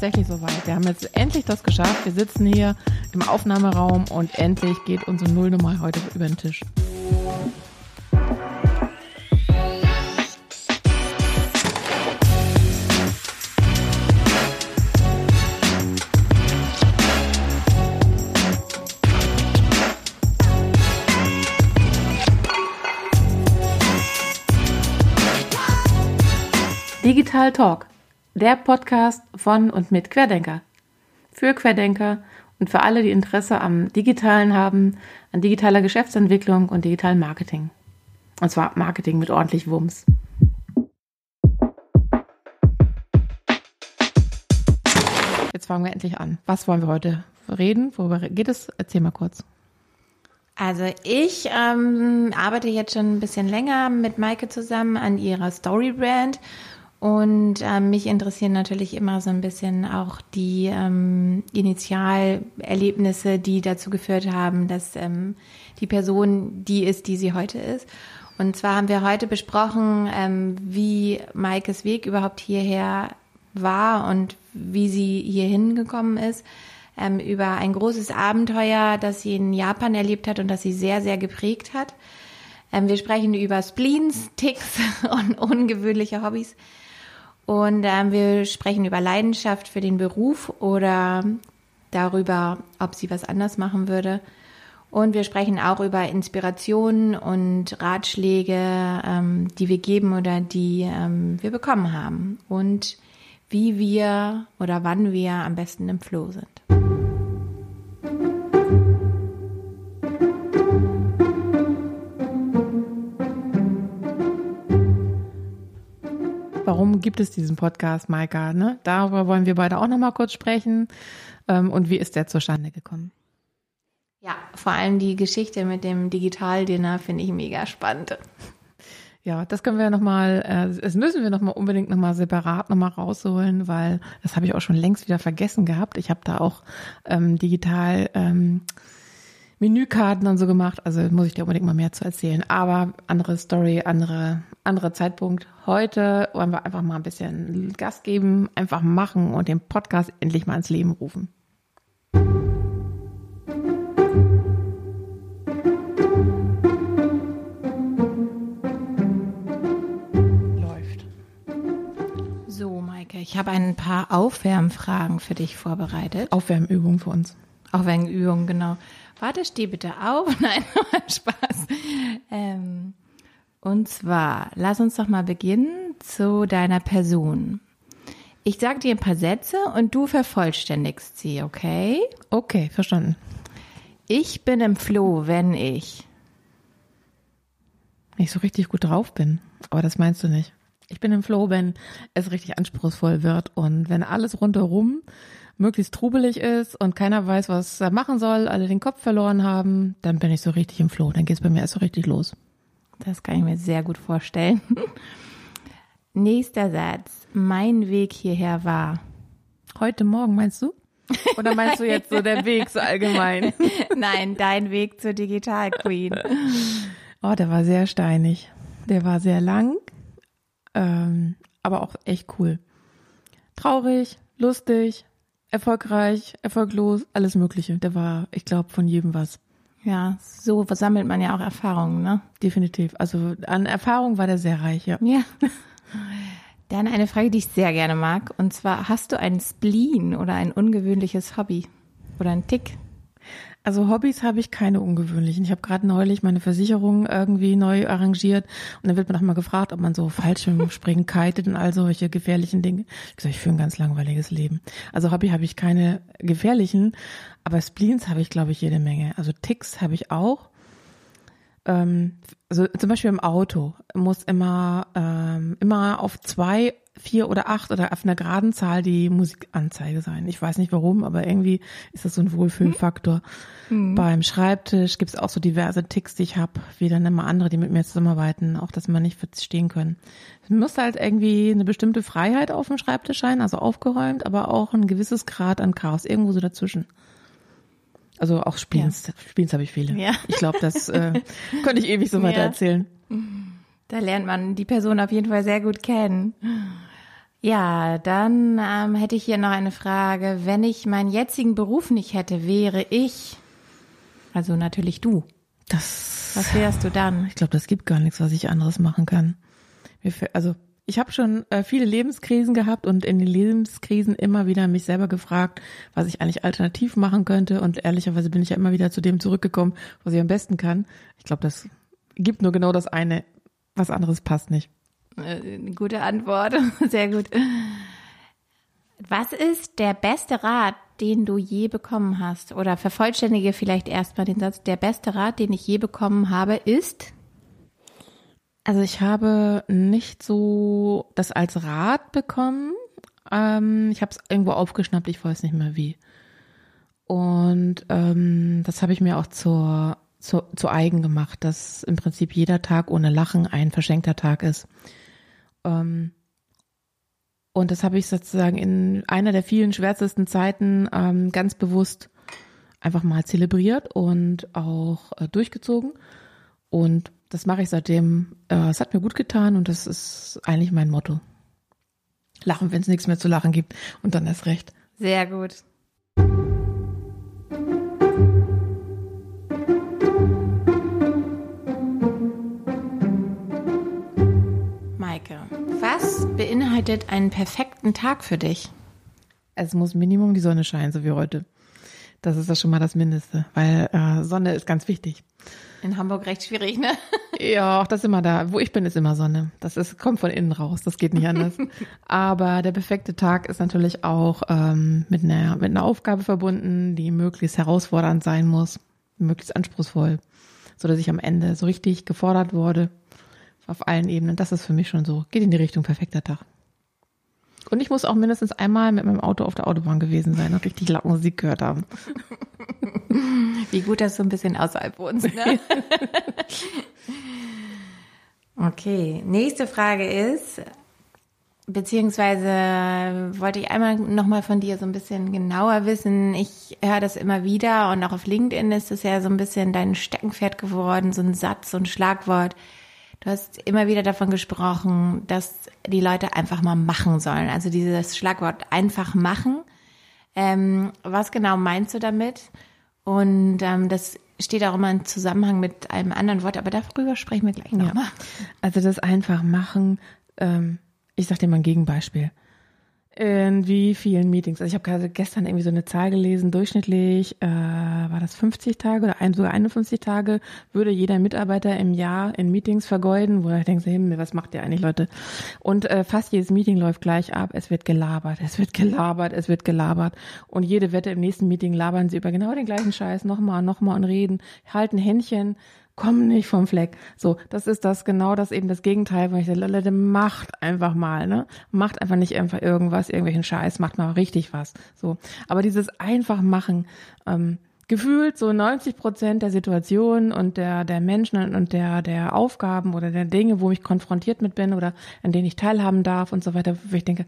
tatsächlich soweit. Wir haben jetzt endlich das geschafft. Wir sitzen hier im Aufnahmeraum und endlich geht unsere Nullnummer heute über den Tisch. Digital Talk, der Podcast von und mit Querdenker. Für Querdenker und für alle, die Interesse am Digitalen haben, an digitaler Geschäftsentwicklung und digitalen Marketing. Und zwar Marketing mit ordentlich Wumms. Jetzt fangen wir endlich an. Was wollen wir heute reden? Worüber geht es? Erzähl mal kurz. Also ich ähm, arbeite jetzt schon ein bisschen länger mit Maike zusammen an ihrer Story Brand und ähm, mich interessieren natürlich immer so ein bisschen auch die ähm, Initialerlebnisse, die dazu geführt haben, dass ähm, die Person die ist, die sie heute ist. Und zwar haben wir heute besprochen, ähm, wie Maikes Weg überhaupt hierher war und wie sie hier hingekommen ist. Ähm, über ein großes Abenteuer, das sie in Japan erlebt hat und das sie sehr, sehr geprägt hat. Ähm, wir sprechen über Spleens, Ticks und ungewöhnliche Hobbys. Und ähm, wir sprechen über Leidenschaft für den Beruf oder darüber, ob sie was anders machen würde. Und wir sprechen auch über Inspirationen und Ratschläge, ähm, die wir geben oder die ähm, wir bekommen haben. Und wie wir oder wann wir am besten im Flow sind. Warum gibt es diesen Podcast, Maika? Ne? Darüber wollen wir beide auch nochmal kurz sprechen. Ähm, und wie ist der zustande gekommen? Ja, vor allem die Geschichte mit dem Digitaldinner finde ich mega spannend. Ja, das können wir nochmal, äh, das müssen wir nochmal unbedingt nochmal separat nochmal rausholen, weil das habe ich auch schon längst wieder vergessen gehabt. Ich habe da auch ähm, digital ähm, Menükarten und so gemacht. Also muss ich dir unbedingt mal mehr zu erzählen. Aber andere Story, andere, andere Zeitpunkt. Heute wollen wir einfach mal ein bisschen Gas geben, einfach machen und den Podcast endlich mal ins Leben rufen. Läuft. So, Maike, ich habe ein paar Aufwärmfragen für dich vorbereitet. Aufwärmübungen für uns. Aufwärmübungen, genau. Warte, steh bitte auf. Nein, Spaß. Ähm, und zwar, lass uns doch mal beginnen zu deiner Person. Ich sage dir ein paar Sätze und du vervollständigst sie, okay? Okay, verstanden. Ich bin im Floh, wenn ich nicht so richtig gut drauf bin. Aber das meinst du nicht. Ich bin im Floh, wenn es richtig anspruchsvoll wird und wenn alles rundherum möglichst trubelig ist und keiner weiß, was er machen soll, alle den Kopf verloren haben, dann bin ich so richtig im Floh. Dann geht es bei mir erst so richtig los. Das kann ich mir sehr gut vorstellen. Nächster Satz. Mein Weg hierher war. Heute Morgen, meinst du? Oder meinst du jetzt so der Weg so allgemein? Nein, dein Weg zur Digital Queen. Oh, der war sehr steinig. Der war sehr lang, ähm, aber auch echt cool. Traurig, lustig, erfolgreich, erfolglos, alles Mögliche. Der war, ich glaube, von jedem was. Ja, so sammelt man ja auch Erfahrungen, ne? Definitiv. Also an Erfahrung war der sehr reich, ja. Ja. Dann eine Frage, die ich sehr gerne mag. Und zwar, hast du einen Spleen oder ein ungewöhnliches Hobby? Oder einen Tick? Also Hobbys habe ich keine ungewöhnlichen. Ich habe gerade neulich meine Versicherung irgendwie neu arrangiert und dann wird man auch mal gefragt, ob man so Fallschirmspringen kitet und all solche gefährlichen Dinge. Ich sage, ich führe ein ganz langweiliges Leben. Also Hobby habe ich keine gefährlichen, aber Spleens habe ich, glaube ich, jede Menge. Also Ticks habe ich auch. Ähm, also zum Beispiel im Auto muss immer ähm, immer auf zwei vier oder acht oder auf einer geraden Zahl die Musikanzeige sein. Ich weiß nicht warum, aber irgendwie ist das so ein Wohlfühlfaktor. Mhm. Beim Schreibtisch gibt es auch so diverse Ticks, die ich habe, wie dann immer andere, die mit mir zusammenarbeiten, auch dass man nicht verstehen können. Es muss halt irgendwie eine bestimmte Freiheit auf dem Schreibtisch sein, also aufgeräumt, aber auch ein gewisses Grad an Chaos, irgendwo so dazwischen. Also auch Spielens, ja. Spielens habe ich viele. Ja. Ich glaube, das äh, könnte ich ewig so weiter erzählen. Da lernt man die Person auf jeden Fall sehr gut kennen. Ja, dann ähm, hätte ich hier noch eine Frage. Wenn ich meinen jetzigen Beruf nicht hätte, wäre ich, also natürlich du. Das, Was wärst du dann? ich glaube, das gibt gar nichts, was ich anderes machen kann. Also ich habe schon äh, viele Lebenskrisen gehabt und in den Lebenskrisen immer wieder mich selber gefragt, was ich eigentlich alternativ machen könnte. Und ehrlicherweise bin ich ja immer wieder zu dem zurückgekommen, was ich am besten kann. Ich glaube, das gibt nur genau das eine. Was anderes passt nicht. Äh, Eine gute Antwort. Sehr gut. Was ist der beste Rat, den du je bekommen hast? Oder vervollständige vielleicht erstmal den Satz. Der beste Rat, den ich je bekommen habe, ist? Also ich habe nicht so das als Rat bekommen. Ähm, ich habe es irgendwo aufgeschnappt, ich weiß nicht mehr wie. Und ähm, das habe ich mir auch zur, zur, zu eigen gemacht, dass im Prinzip jeder Tag ohne Lachen ein verschenkter Tag ist. Ähm, und das habe ich sozusagen in einer der vielen schwärzesten Zeiten ähm, ganz bewusst einfach mal zelebriert und auch äh, durchgezogen. Und das mache ich seitdem. Äh, es hat mir gut getan und das ist eigentlich mein Motto. Lachen, wenn es nichts mehr zu lachen gibt und dann erst recht. Sehr gut. Beinhaltet einen perfekten Tag für dich? Es muss Minimum die Sonne scheinen, so wie heute. Das ist ja schon mal das Mindeste, weil äh, Sonne ist ganz wichtig. In Hamburg recht schwierig, ne? Ja, auch das ist immer da. Wo ich bin, ist immer Sonne. Das ist, kommt von innen raus. Das geht nicht anders. Aber der perfekte Tag ist natürlich auch ähm, mit, einer, mit einer Aufgabe verbunden, die möglichst herausfordernd sein muss, möglichst anspruchsvoll, so dass ich am Ende so richtig gefordert wurde auf allen Ebenen. Das ist für mich schon so. Geht in die Richtung perfekter Tag. Und ich muss auch mindestens einmal mit meinem Auto auf der Autobahn gewesen sein und richtig laut Musik gehört haben. Wie gut das so ein bisschen außerhalb wohnst, ne? okay, nächste Frage ist, beziehungsweise wollte ich einmal nochmal von dir so ein bisschen genauer wissen. Ich höre das immer wieder und auch auf LinkedIn ist es ja so ein bisschen dein Steckenpferd geworden, so ein Satz, so ein Schlagwort. Du hast immer wieder davon gesprochen, dass die Leute einfach mal machen sollen. Also dieses Schlagwort einfach machen. Ähm, was genau meinst du damit? Und ähm, das steht auch immer im Zusammenhang mit einem anderen Wort, aber darüber sprechen wir gleich nochmal. Also das einfach machen, ähm, ich sag dir mal ein Gegenbeispiel. In wie vielen Meetings? Also ich habe gerade gestern irgendwie so eine Zahl gelesen, durchschnittlich äh, war das 50 Tage oder ein, sogar 51 Tage würde jeder Mitarbeiter im Jahr in Meetings vergeuden, wo denke, so, Himmel, was macht ihr eigentlich, Leute? Und äh, fast jedes Meeting läuft gleich ab, es wird gelabert, es wird gelabert, es wird gelabert. Und jede Wette im nächsten Meeting labern sie über genau den gleichen Scheiß, nochmal, nochmal und reden, halten Händchen, komm nicht vom Fleck. So, das ist das genau das eben das Gegenteil, wo ich sage, Leute, macht einfach mal, ne? Macht einfach nicht einfach irgendwas, irgendwelchen Scheiß, macht mal richtig was. So, aber dieses einfach machen, ähm, gefühlt so 90 Prozent der Situationen und der der Menschen und der der Aufgaben oder der Dinge, wo ich konfrontiert mit bin oder an denen ich teilhaben darf und so weiter, wo ich denke,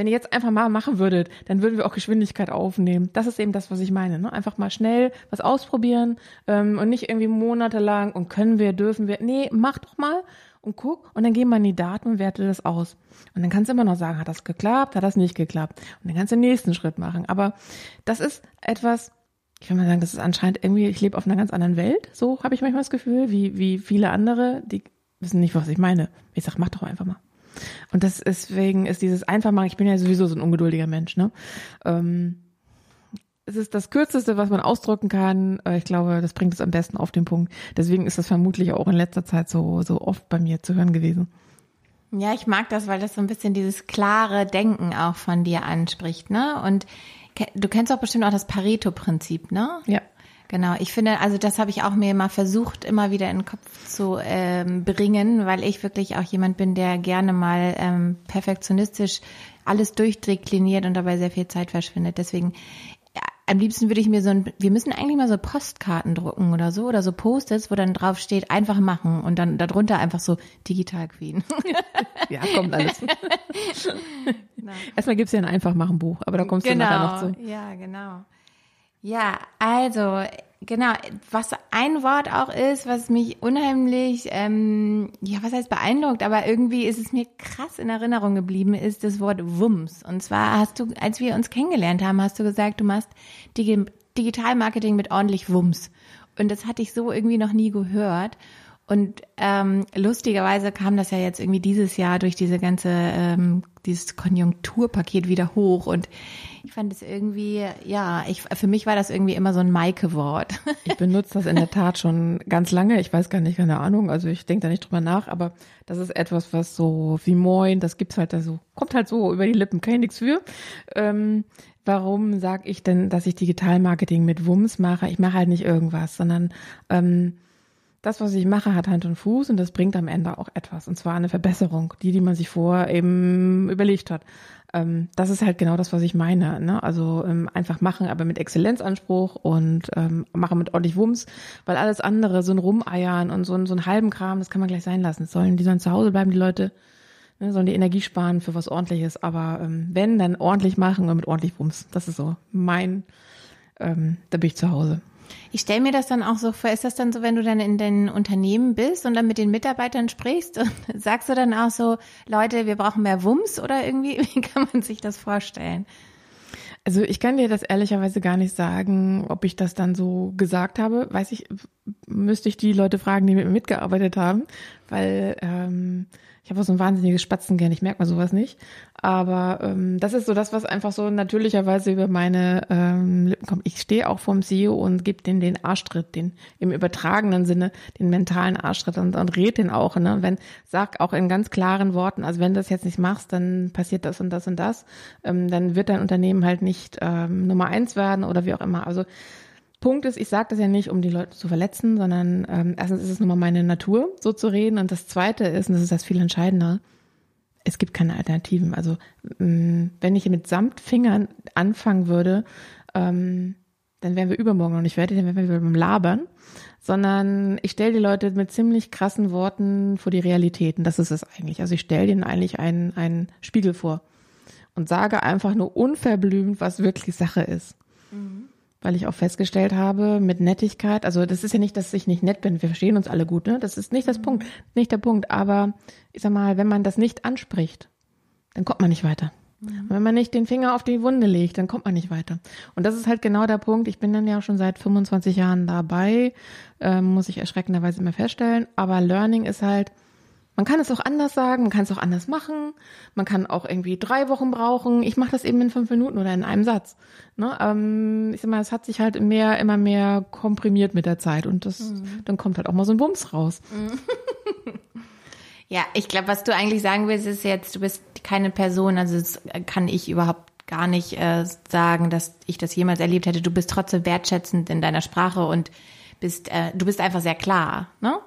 wenn ihr jetzt einfach mal machen würdet, dann würden wir auch Geschwindigkeit aufnehmen. Das ist eben das, was ich meine. Ne? Einfach mal schnell was ausprobieren ähm, und nicht irgendwie monatelang und können wir, dürfen wir. Nee, mach doch mal und guck und dann geh mal in die Daten und werte das aus. Und dann kannst du immer noch sagen, hat das geklappt, hat das nicht geklappt. Und dann kannst du den nächsten Schritt machen. Aber das ist etwas, ich will mal sagen, das ist anscheinend irgendwie, ich lebe auf einer ganz anderen Welt. So habe ich manchmal das Gefühl, wie, wie viele andere, die wissen nicht, was ich meine. Ich sag, mach doch einfach mal. Und das deswegen ist dieses einfach machen, ich bin ja sowieso so ein ungeduldiger Mensch, ne? Ähm, es ist das Kürzeste, was man ausdrücken kann. Äh, Ich glaube, das bringt es am besten auf den Punkt. Deswegen ist das vermutlich auch in letzter Zeit so, so oft bei mir zu hören gewesen. Ja, ich mag das, weil das so ein bisschen dieses klare Denken auch von dir anspricht, ne? Und du kennst auch bestimmt auch das Pareto-Prinzip, ne? Ja. Genau, ich finde, also das habe ich auch mir mal versucht, immer wieder in den Kopf zu ähm, bringen, weil ich wirklich auch jemand bin, der gerne mal ähm, perfektionistisch alles durchdekliniert und dabei sehr viel Zeit verschwindet. Deswegen, ja, am liebsten würde ich mir so ein, wir müssen eigentlich mal so Postkarten drucken oder so, oder so Post-its, wo dann drauf steht, einfach machen und dann darunter einfach so Digital Queen. Ja, kommt alles. Erstmal gibt's ja ein Einfachmachen-Buch, aber da kommst du nachher noch zu. Ja, genau. Ja, also Genau, was ein Wort auch ist, was mich unheimlich, ähm, ja, was heißt beeindruckt, aber irgendwie ist es mir krass in Erinnerung geblieben, ist das Wort Wumms. Und zwar hast du, als wir uns kennengelernt haben, hast du gesagt, du machst Digi Digitalmarketing mit ordentlich Wumms. Und das hatte ich so irgendwie noch nie gehört. Und ähm, lustigerweise kam das ja jetzt irgendwie dieses Jahr durch diese ganze, ähm, dieses Konjunkturpaket wieder hoch. Und ich fand es irgendwie, ja, ich, für mich war das irgendwie immer so ein Maike-Wort. Ich benutze das in der Tat schon ganz lange. Ich weiß gar nicht, keine Ahnung. Also ich denke da nicht drüber nach, aber das ist etwas, was so wie Moin, das gibt's halt da so, kommt halt so über die Lippen, kann ich nichts für. Ähm, warum sage ich denn, dass ich Digitalmarketing mit Wums mache? Ich mache halt nicht irgendwas, sondern ähm, das, was ich mache, hat Hand und Fuß und das bringt am Ende auch etwas. Und zwar eine Verbesserung, die, die man sich vorher eben überlegt hat. Ähm, das ist halt genau das, was ich meine. Ne? Also ähm, einfach machen, aber mit Exzellenzanspruch und ähm, machen mit ordentlich Wumms, weil alles andere, so ein Rumeiern und so, ein so ein halben Kram, das kann man gleich sein lassen. sollen, die sollen zu Hause bleiben, die Leute, ne, sollen die Energie sparen für was ordentliches. Aber ähm, wenn, dann ordentlich machen und mit ordentlich Wumms. Das ist so mein, ähm, da bin ich zu Hause. Ich stelle mir das dann auch so vor, ist das dann so, wenn du dann in den Unternehmen bist und dann mit den Mitarbeitern sprichst und sagst du dann auch so, Leute, wir brauchen mehr Wumms oder irgendwie, wie kann man sich das vorstellen? Also ich kann dir das ehrlicherweise gar nicht sagen, ob ich das dann so gesagt habe. Weiß ich, müsste ich die Leute fragen, die mit mir mitgearbeitet haben, weil ähm, ich habe auch so ein wahnsinniges Spatzengehirn, ich merke mal sowas nicht. Aber ähm, das ist so das, was einfach so natürlicherweise über meine ähm, Lippen kommt. Ich stehe auch vorm CEO und gebe den den Arschtritt, den im übertragenen Sinne, den mentalen Arschtritt und, und red den auch. Ne? Und wenn, sag auch in ganz klaren Worten, also wenn du das jetzt nicht machst, dann passiert das und das und das, ähm, dann wird dein Unternehmen halt nicht ähm, Nummer eins werden oder wie auch immer. Also Punkt ist, ich sage das ja nicht, um die Leute zu verletzen, sondern ähm, erstens ist es nun mal meine Natur, so zu reden. Und das Zweite ist, und das ist das viel entscheidender, es gibt keine Alternativen. Also ähm, wenn ich mit Samtfingern anfangen würde, ähm, dann wären wir übermorgen noch nicht fertig, dann wären wir beim Labern, sondern ich stelle die Leute mit ziemlich krassen Worten vor die Realitäten. Das ist es eigentlich. Also ich stelle denen eigentlich einen, einen Spiegel vor und sage einfach nur unverblümt, was wirklich Sache ist. Mhm weil ich auch festgestellt habe, mit Nettigkeit, also das ist ja nicht, dass ich nicht nett bin, wir verstehen uns alle gut, ne? Das ist nicht das mhm. Punkt, nicht der Punkt, aber ich sag mal, wenn man das nicht anspricht, dann kommt man nicht weiter. Mhm. Wenn man nicht den Finger auf die Wunde legt, dann kommt man nicht weiter. Und das ist halt genau der Punkt. Ich bin dann ja schon seit 25 Jahren dabei, äh, muss ich erschreckenderweise immer feststellen. Aber Learning ist halt, man kann es auch anders sagen, man kann es auch anders machen, man kann auch irgendwie drei Wochen brauchen. Ich mache das eben in fünf Minuten oder in einem Satz. Ne? Ähm, ich sag mal, es hat sich halt mehr, immer mehr komprimiert mit der Zeit und das, mhm. dann kommt halt auch mal so ein Bums raus. Ja, ich glaube, was du eigentlich sagen willst, ist jetzt, du bist keine Person, also das kann ich überhaupt gar nicht äh, sagen, dass ich das jemals erlebt hätte. Du bist trotzdem wertschätzend in deiner Sprache und bist, äh, du bist einfach sehr klar, ne?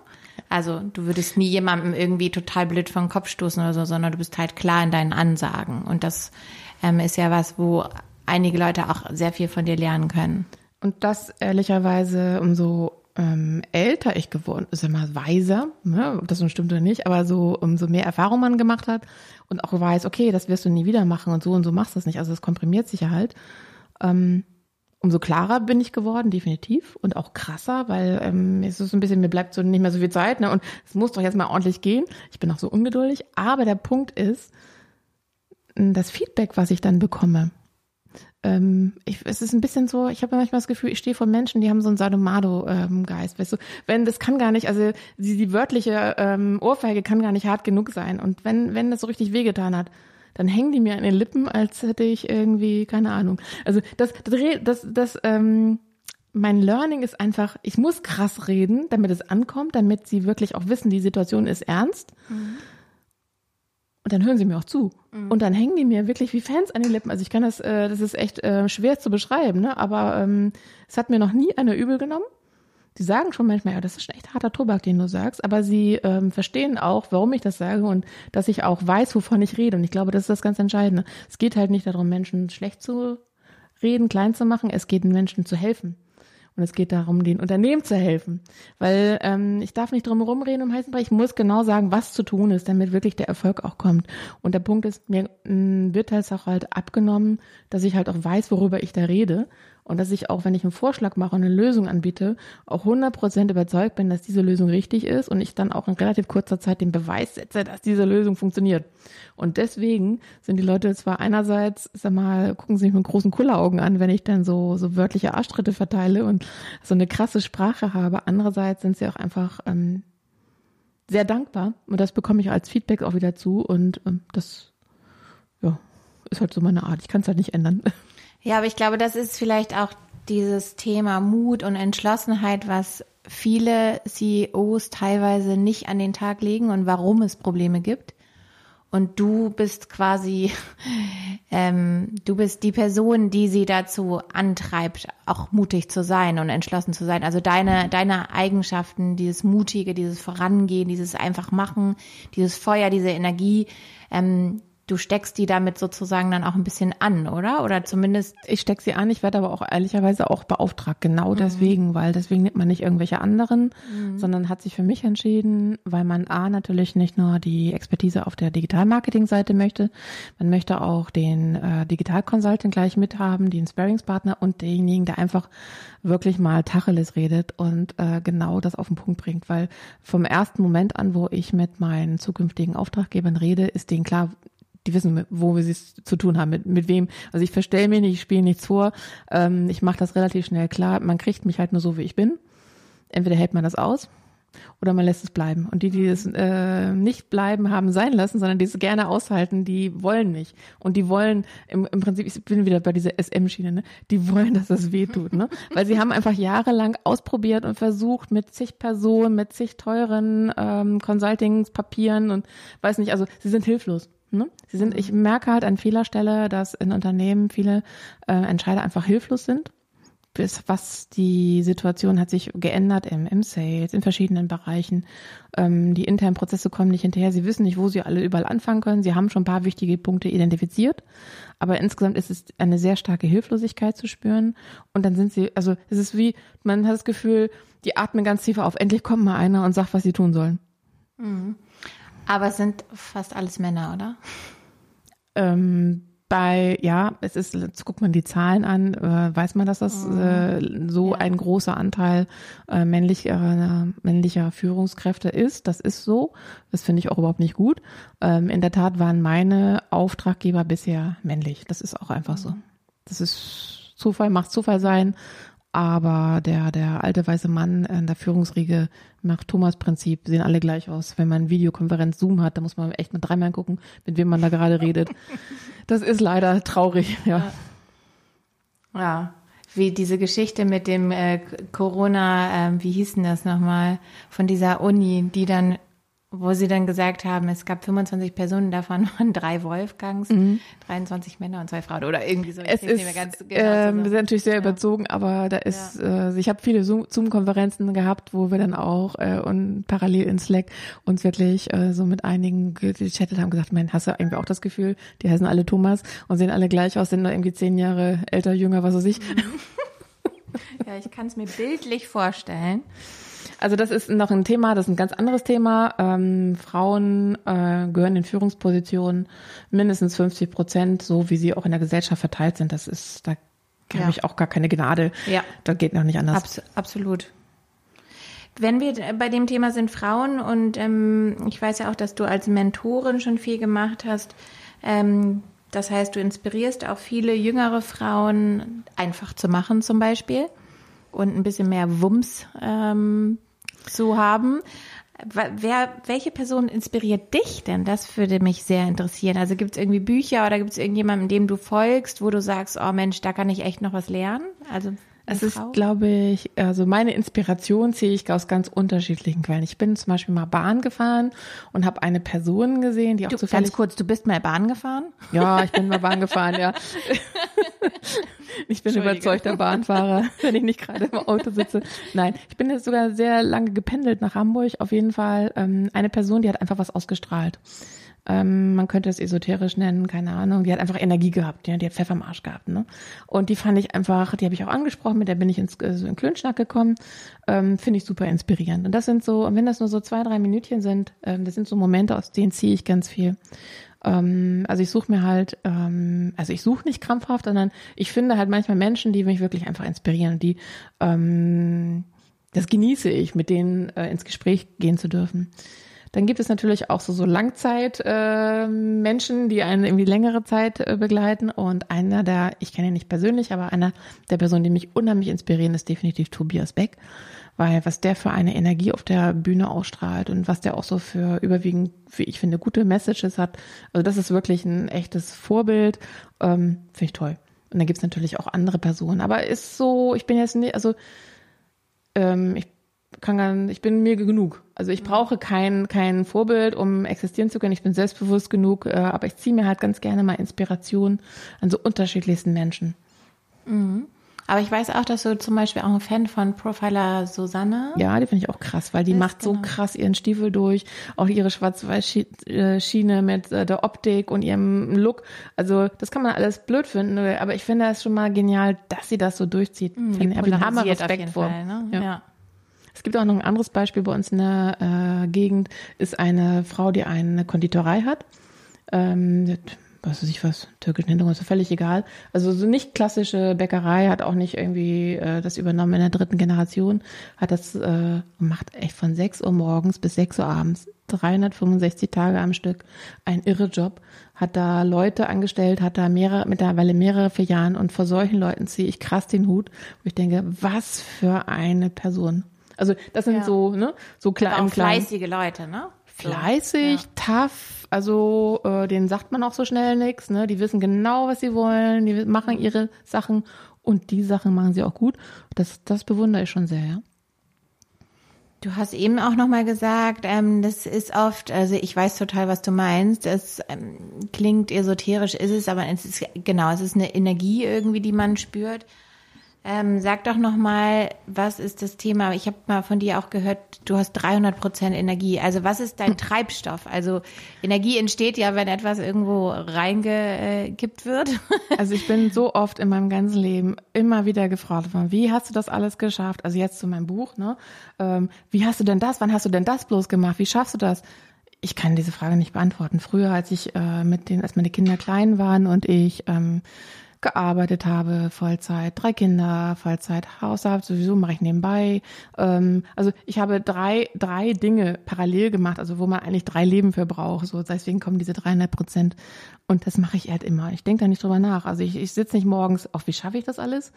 Also du würdest nie jemandem irgendwie total blöd den Kopf stoßen oder so, sondern du bist halt klar in deinen Ansagen. Und das ähm, ist ja was, wo einige Leute auch sehr viel von dir lernen können. Und das ehrlicherweise, umso ähm, älter ich geworden ist, immer weiser, ne, ob das nun stimmt oder nicht, aber so umso mehr Erfahrung man gemacht hat und auch weiß, okay, das wirst du nie wieder machen und so und so machst du es nicht. Also es komprimiert sich ja halt. Ähm, umso klarer bin ich geworden, definitiv. Und auch krasser, weil ähm, es ist ein bisschen, mir bleibt so nicht mehr so viel Zeit, ne? Und es muss doch jetzt mal ordentlich gehen. Ich bin auch so ungeduldig. Aber der Punkt ist, das Feedback, was ich dann bekomme. Ähm, ich, es ist ein bisschen so, ich habe manchmal das Gefühl, ich stehe vor Menschen, die haben so einen Sadomado-Geist, ähm, weißt du, wenn das kann gar nicht, also die, die wörtliche ähm, Ohrfeige kann gar nicht hart genug sein. Und wenn, wenn das so richtig wehgetan hat, dann hängen die mir an den Lippen, als hätte ich irgendwie, keine Ahnung. Also das, das, das, das ähm, mein Learning ist einfach, ich muss krass reden, damit es ankommt, damit sie wirklich auch wissen, die Situation ist ernst. Mhm. Und dann hören sie mir auch zu. Mhm. Und dann hängen die mir wirklich wie Fans an den Lippen. Also ich kann das, äh, das ist echt äh, schwer zu beschreiben, ne? Aber ähm, es hat mir noch nie einer übel genommen die sagen schon manchmal, ja, das ist echt harter Tobak, den du sagst, aber sie ähm, verstehen auch, warum ich das sage und dass ich auch weiß, wovon ich rede. Und ich glaube, das ist das ganz Entscheidende. Es geht halt nicht darum, Menschen schlecht zu reden, klein zu machen. Es geht den Menschen zu helfen. Und es geht darum, den Unternehmen zu helfen. Weil ähm, ich darf nicht drum herum reden um heißen Brei. Ich muss genau sagen, was zu tun ist, damit wirklich der Erfolg auch kommt. Und der Punkt ist, mir mh, wird halt auch halt abgenommen, dass ich halt auch weiß, worüber ich da rede und dass ich auch, wenn ich einen Vorschlag mache und eine Lösung anbiete, auch 100% überzeugt bin, dass diese Lösung richtig ist und ich dann auch in relativ kurzer Zeit den Beweis setze, dass diese Lösung funktioniert. Und deswegen sind die Leute zwar einerseits, sag mal, gucken sie mich mit großen Kulleraugen an, wenn ich dann so, so wörtliche Arschtritte verteile und so eine krasse Sprache habe. Andererseits sind sie auch einfach ähm, sehr dankbar und das bekomme ich als Feedback auch wieder zu und ähm, das ja, ist halt so meine Art. Ich kann es halt nicht ändern. Ja, aber ich glaube, das ist vielleicht auch dieses Thema Mut und Entschlossenheit, was viele CEOs teilweise nicht an den Tag legen und warum es Probleme gibt. Und du bist quasi, ähm, du bist die Person, die sie dazu antreibt, auch mutig zu sein und entschlossen zu sein. Also deine, deine Eigenschaften, dieses Mutige, dieses Vorangehen, dieses einfach machen, dieses Feuer, diese Energie, ähm, du steckst die damit sozusagen dann auch ein bisschen an, oder? Oder zumindest. Ich steck sie an, ich werde aber auch ehrlicherweise auch beauftragt, genau mhm. deswegen, weil deswegen nimmt man nicht irgendwelche anderen, mhm. sondern hat sich für mich entschieden, weil man A natürlich nicht nur die Expertise auf der Digital-Marketing-Seite möchte, man möchte auch den äh, Digital-Consultant gleich mithaben, den Sparingspartner und denjenigen, der einfach wirklich mal Tacheles redet und äh, genau das auf den Punkt bringt, weil vom ersten Moment an, wo ich mit meinen zukünftigen Auftraggebern rede, ist denen klar, die wissen, wo wir es zu tun haben, mit, mit wem. Also ich verstelle mir nicht, ich spiele nichts vor. Ähm, ich mache das relativ schnell klar. Man kriegt mich halt nur so, wie ich bin. Entweder hält man das aus oder man lässt es bleiben. Und die, die es äh, nicht bleiben haben sein lassen, sondern die es gerne aushalten, die wollen nicht. Und die wollen, im, im Prinzip, ich bin wieder bei dieser SM-Schiene, ne? die wollen, dass das weh tut. Ne? Weil sie haben einfach jahrelang ausprobiert und versucht mit zig Personen, mit zig teuren ähm, Consultingspapieren und weiß nicht, also sie sind hilflos. Ne? Sie sind, ich merke halt an vieler Stelle, dass in Unternehmen viele äh, Entscheider einfach hilflos sind. Bis was die Situation hat sich geändert im, im Sales, in verschiedenen Bereichen. Ähm, die internen Prozesse kommen nicht hinterher. Sie wissen nicht, wo sie alle überall anfangen können. Sie haben schon ein paar wichtige Punkte identifiziert. Aber insgesamt ist es eine sehr starke Hilflosigkeit zu spüren. Und dann sind sie, also es ist wie, man hat das Gefühl, die atmen ganz tief auf. Endlich kommt mal einer und sagt, was sie tun sollen. Mhm. Aber es sind fast alles Männer, oder? Ähm, bei, ja, es ist, jetzt guckt man die Zahlen an, äh, weiß man, dass das mhm. äh, so ja. ein großer Anteil äh, männlicher, männlicher Führungskräfte ist. Das ist so. Das finde ich auch überhaupt nicht gut. Ähm, in der Tat waren meine Auftraggeber bisher männlich. Das ist auch einfach mhm. so. Das ist Zufall, macht Zufall sein. Aber der, der alte weiße Mann in der Führungsriege macht Thomas-Prinzip, sehen alle gleich aus. Wenn man Videokonferenz Zoom hat, da muss man echt mal dreimal gucken, mit wem man da gerade redet. Das ist leider traurig, ja. Ja, wie diese Geschichte mit dem äh, Corona, äh, wie hieß denn das nochmal, von dieser Uni, die dann wo sie dann gesagt haben, es gab 25 Personen, davon waren drei Wolfgangs, mhm. 23 Männer und zwei Frauen oder irgendwie so. Es ist, genau ähm, sind natürlich sehr ja. überzogen, aber da ist, ja. äh, ich habe viele Zoom-Konferenzen gehabt, wo wir dann auch äh, und parallel in Slack uns wirklich äh, so mit einigen gechattet haben, gesagt, mein, hast du irgendwie auch das Gefühl, die heißen alle Thomas und sehen alle gleich aus, sind nur irgendwie zehn Jahre älter, jünger, was weiß ich. Mhm. Ja, ich kann es mir bildlich vorstellen. Also das ist noch ein Thema, das ist ein ganz anderes Thema. Ähm, Frauen äh, gehören in Führungspositionen mindestens 50 Prozent, so wie sie auch in der Gesellschaft verteilt sind. Das ist, da habe ja. ich auch gar keine Gnade. Ja. Da geht noch nicht anders. Abs absolut. Wenn wir bei dem Thema sind Frauen und ähm, ich weiß ja auch, dass du als Mentorin schon viel gemacht hast. Ähm, das heißt, du inspirierst auch viele jüngere Frauen, einfach zu machen zum Beispiel und ein bisschen mehr Wumms ähm, zu haben. Wer, welche Person inspiriert dich denn? Das würde mich sehr interessieren. Also gibt es irgendwie Bücher oder gibt es irgendjemanden, dem du folgst, wo du sagst, oh Mensch, da kann ich echt noch was lernen? Also es ist, glaube ich, also meine Inspiration ziehe ich aus ganz unterschiedlichen Quellen. Ich bin zum Beispiel mal Bahn gefahren und habe eine Person gesehen, die auch du, zufällig... Ganz kurz, du bist mal Bahn gefahren? Ja, ich bin mal Bahn gefahren, ja. ich bin überzeugter Bahnfahrer, wenn ich nicht gerade im Auto sitze. Nein, ich bin jetzt sogar sehr lange gependelt nach Hamburg. Auf jeden Fall ähm, eine Person, die hat einfach was ausgestrahlt. Ähm, man könnte es esoterisch nennen, keine Ahnung. Die hat einfach Energie gehabt, ja, die hat Pfeffer am Arsch gehabt. Ne? Und die fand ich einfach, die habe ich auch angesprochen, mit der bin ich ins äh, so in Klönschnack gekommen. Ähm, Finde ich super inspirierend. Und das sind so, und wenn das nur so zwei, drei Minütchen sind, ähm, das sind so Momente, aus denen ziehe ich ganz viel. Ähm, also ich suche mir halt, ähm, also ich suche nicht krampfhaft, sondern ich finde halt manchmal Menschen, die mich wirklich einfach inspirieren, die ähm, das genieße ich, mit denen äh, ins Gespräch gehen zu dürfen. Dann gibt es natürlich auch so, so Langzeit-Menschen, äh, die einen irgendwie längere Zeit äh, begleiten. Und einer der, ich kenne ihn nicht persönlich, aber einer der Personen, die mich unheimlich inspirieren, ist definitiv Tobias Beck. Weil was der für eine Energie auf der Bühne ausstrahlt und was der auch so für überwiegend, wie ich finde, gute Messages hat. Also das ist wirklich ein echtes Vorbild. Ähm, finde ich toll. Und dann gibt's natürlich auch andere Personen. Aber ist so, ich bin jetzt nicht, also ähm, ich kann gar, ich bin mir genug. Also ich brauche kein, kein Vorbild, um existieren zu können. Ich bin selbstbewusst genug, äh, aber ich ziehe mir halt ganz gerne mal Inspiration an so unterschiedlichsten Menschen. Mhm. Aber ich weiß auch, dass du zum Beispiel auch ein Fan von Profiler Susanne. Ja, die finde ich auch krass, weil die macht genau. so krass ihren Stiefel durch, auch ihre Schwarz-Weiß-Schiene mit äh, der Optik und ihrem Look. Also das kann man alles blöd finden, aber ich finde es schon mal genial, dass sie das so durchzieht. Mhm, ich habe Hammer Respekt vor. Fall, ne? ja. ja. Es gibt auch noch ein anderes Beispiel bei uns in der äh, Gegend, ist eine Frau, die eine Konditorei hat. Ähm, was weiß ich was, türkischen Hintergrund, ist völlig egal. Also so nicht klassische Bäckerei, hat auch nicht irgendwie äh, das übernommen in der dritten Generation, hat das äh, macht echt von 6 Uhr morgens bis 6 Uhr abends, 365 Tage am Stück, ein irre Job, hat da Leute angestellt, hat da mehrere, mittlerweile mehrere Jahren und vor solchen Leuten ziehe ich krass den Hut, wo ich denke, was für eine Person. Also das sind ja. so, ne, so klar im fleißige Leute, ne? Fleißig, ja. tough, also äh, denen sagt man auch so schnell nichts, ne? Die wissen genau, was sie wollen, die machen ihre Sachen und die Sachen machen sie auch gut. Das, das bewundere ich schon sehr, ja. Du hast eben auch noch mal gesagt, ähm, das ist oft, also ich weiß total, was du meinst. Es ähm, klingt esoterisch, ist es, aber es ist genau, es ist eine Energie irgendwie, die man spürt. Ähm, sag doch noch mal, was ist das Thema? Ich habe mal von dir auch gehört, du hast 300 Prozent Energie. Also was ist dein Treibstoff? Also Energie entsteht ja, wenn etwas irgendwo reingekippt wird. also ich bin so oft in meinem ganzen Leben immer wieder gefragt worden, wie hast du das alles geschafft? Also jetzt zu meinem Buch, ne? Ähm, wie hast du denn das? Wann hast du denn das bloß gemacht? Wie schaffst du das? Ich kann diese Frage nicht beantworten. Früher, als ich äh, mit den, als meine Kinder klein waren und ich ähm, gearbeitet habe, Vollzeit, drei Kinder, Vollzeit, Hausarbeit, sowieso mache ich nebenbei. Ähm, also ich habe drei, drei Dinge parallel gemacht, also wo man eigentlich drei Leben für braucht. So, deswegen kommen diese 300 Prozent. Und das mache ich halt immer. Ich denke da nicht drüber nach. Also ich, ich sitze nicht morgens, auf wie schaffe ich das alles?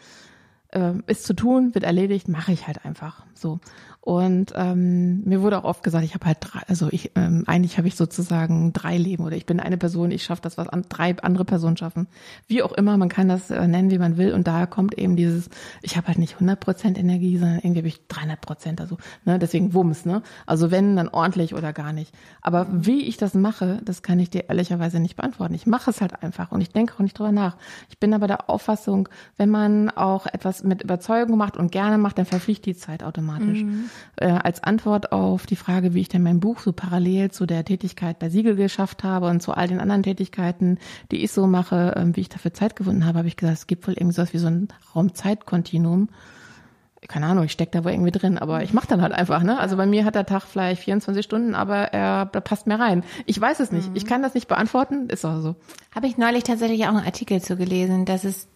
Äh, ist zu tun, wird erledigt, mache ich halt einfach so. Und ähm, mir wurde auch oft gesagt, ich habe halt drei, also ich ähm, eigentlich habe ich sozusagen drei Leben oder ich bin eine Person, ich schaffe das, was an, drei andere Personen schaffen. Wie auch immer, man kann das äh, nennen, wie man will. Und daher kommt eben dieses, ich habe halt nicht 100% Energie, sondern irgendwie habe ich 300%, also ne, deswegen Wumms, ne? Also wenn, dann ordentlich oder gar nicht. Aber wie ich das mache, das kann ich dir ehrlicherweise nicht beantworten. Ich mache es halt einfach und ich denke auch nicht drüber nach. Ich bin aber der Auffassung, wenn man auch etwas mit Überzeugung macht und gerne macht, dann verfliegt die Zeit automatisch. Mhm. Äh, als Antwort auf die Frage, wie ich denn mein Buch so parallel zu der Tätigkeit bei Siegel geschafft habe und zu all den anderen Tätigkeiten, die ich so mache, äh, wie ich dafür Zeit gefunden habe, habe ich gesagt, es gibt wohl irgendwie sowas wie so ein Raumzeitkontinuum. Keine Ahnung, ich stecke da wohl irgendwie drin, aber ich mache dann halt einfach, ne? Also bei mir hat der Tag vielleicht 24 Stunden, aber er da passt mehr rein. Ich weiß es nicht. Mhm. Ich kann das nicht beantworten, ist auch so. Habe ich neulich tatsächlich auch einen Artikel zu gelesen, dass es